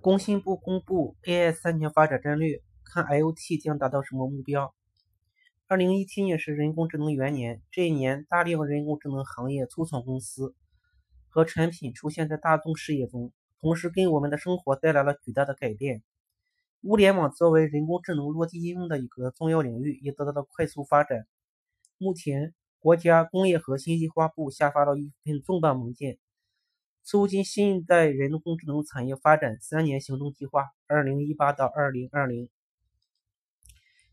工信部公布 AI 三年发展战略，看 IoT 将达到什么目标？二零一七年是人工智能元年，这一年大量人工智能行业初创公司和产品出现在大众视野中，同时给我们的生活带来了巨大的改变。物联网作为人工智能落地应用的一个重要领域，也得到了快速发展。目前，国家工业和信息化部下发了一份重磅文件。促进新一代人工智能产业发展三年行动计划（二零一八到二零二零）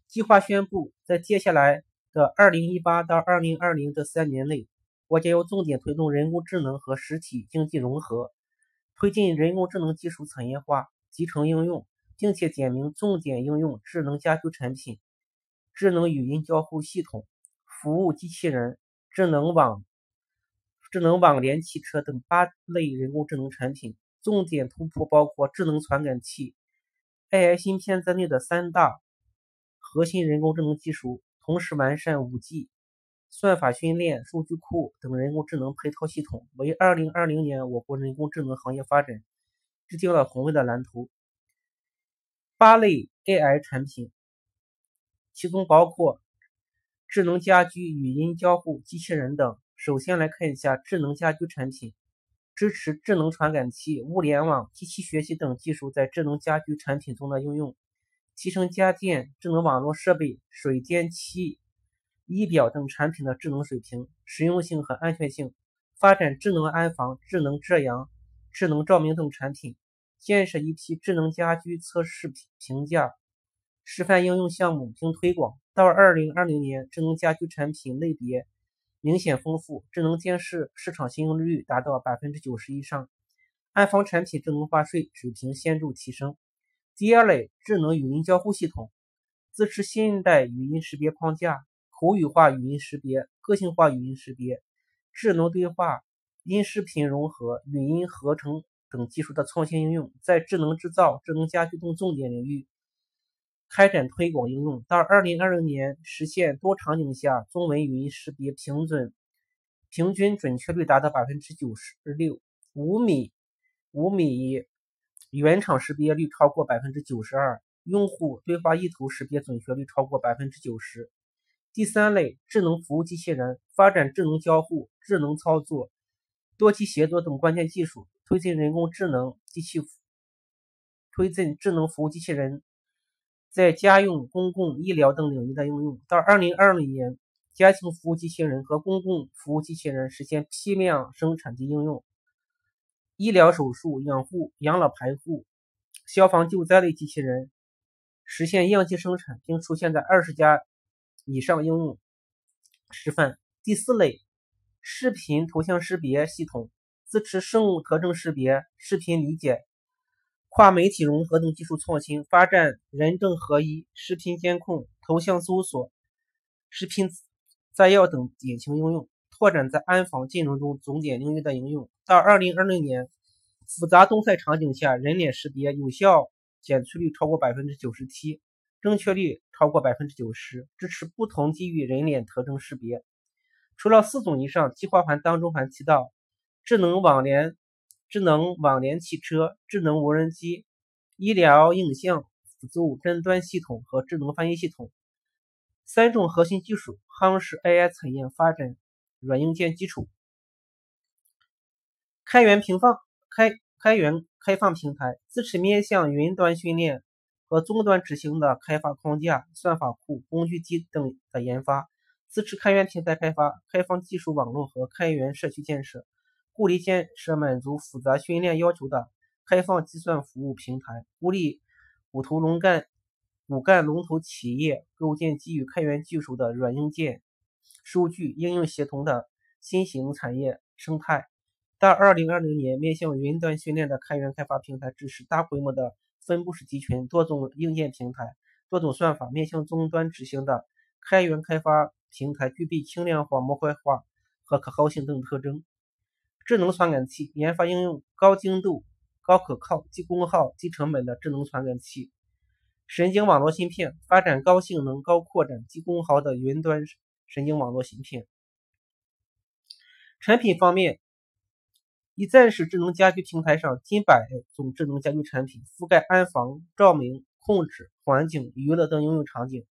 计划宣布，在接下来的二零一八到二零二零这三年内，国家要重点推动人工智能和实体经济融合，推进人工智能技术产业化、集成应用，并且点名重点应用智能家居产品、智能语音交互系统、服务机器人、智能网。智能网联汽车等八类人工智能产品，重点突破包括智能传感器、AI 芯片在内的三大核心人工智能技术，同时完善 5G、算法训练、数据库等人工智能配套系统，为2020年我国人工智能行业发展制定了宏伟的蓝图。八类 AI 产品，其中包括智能家居、语音交互、机器人等。首先来看一下智能家居产品，支持智能传感器、物联网、机器学习等技术在智能家居产品中的应用，提升家电、智能网络设备、水电气、仪表等产品的智能水平、实用性和安全性，发展智能安防、智能遮阳、智能照明等产品，建设一批智能家居测试评价示范应用项目并推广。到二零二零年，智能家居产品类别。明显丰富，智能电视市场信用率达到百分之九十以上，安防产品智能化水水平显著提升。第二类智能语音交互系统，支持新一代语音识别框架、口语化语音识别、个性化语音识别、智能对话、音视频融合、语音合成等技术的创新应用，在智能制造、智能家居等重点领域。开展推广应用，到二零二零年实现多场景下中文语音识别平准平均准确率达到百分之九十六，五米五米原厂识别率超过百分之九十二，用户对话意图识别准确率超过百分之九十。第三类智能服务机器人，发展智能交互、智能操作、多机协作等关键技术，推进人工智能机器推进智能服务机器人。在家用、公共、医疗等领域的应用，到二零二零年，家庭服务机器人和公共服务机器人实现批量生产及应用；医疗手术、养护、养老排护、消防救灾类机器人实现样机生产，并出现在二十家以上应用示范。第四类，视频图像识别系统，支持生物特征识别、视频理解。跨媒体融合等技术创新，发展人证合一、视频监控、头像搜索、视频摘要等典型应用，拓展在安防金融中重点领域的应用。到二零二零年，复杂动态场景下人脸识别有效检出率超过百分之九十七，正确率超过百分之九十，支持不同地域人脸特征识别。除了四种以上，计划还当中还提到智能网联。智能网联汽车、智能无人机、医疗影像辅助诊断系统和智能翻译系统三种核心技术，夯实 AI 产业发展软硬件基础。开源平放开开源开放平台支持面向云端训练和终端执行的开发框架、算法库、工具机等的研发，支持开源平台开发、开放技术网络和开源社区建设。鼓励建设满足复杂训练要求的开放计算服务平台，鼓励骨头龙干骨干龙头企业构建基于开源技术的软硬件、数据应用协同的新型产业生态。到二零二零年，面向云端训练的开源开发平台支持大规模的分布式集群、多种硬件平台、多种算法；面向终端执行的开源开发平台具备轻量化、模块化和可靠性等特征。智能传感器研发应用高精度、高可靠、低功耗、低成本的智能传感器；神经网络芯片发展高性能、高扩展、低功耗的云端神经网络芯片。产品方面，一站式智能家居平台上，近百种智能家居产品覆盖安防、照明、控制、环境、娱乐等应用场景。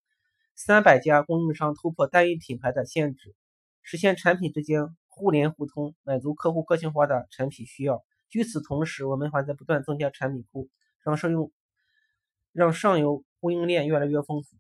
三百家供应商突破单一品牌的限制，实现产品之间互联互通，满足客户个性化的产品需要。与此同时，我们还在不断增加产品库，让上用让上游供应链越来越丰富。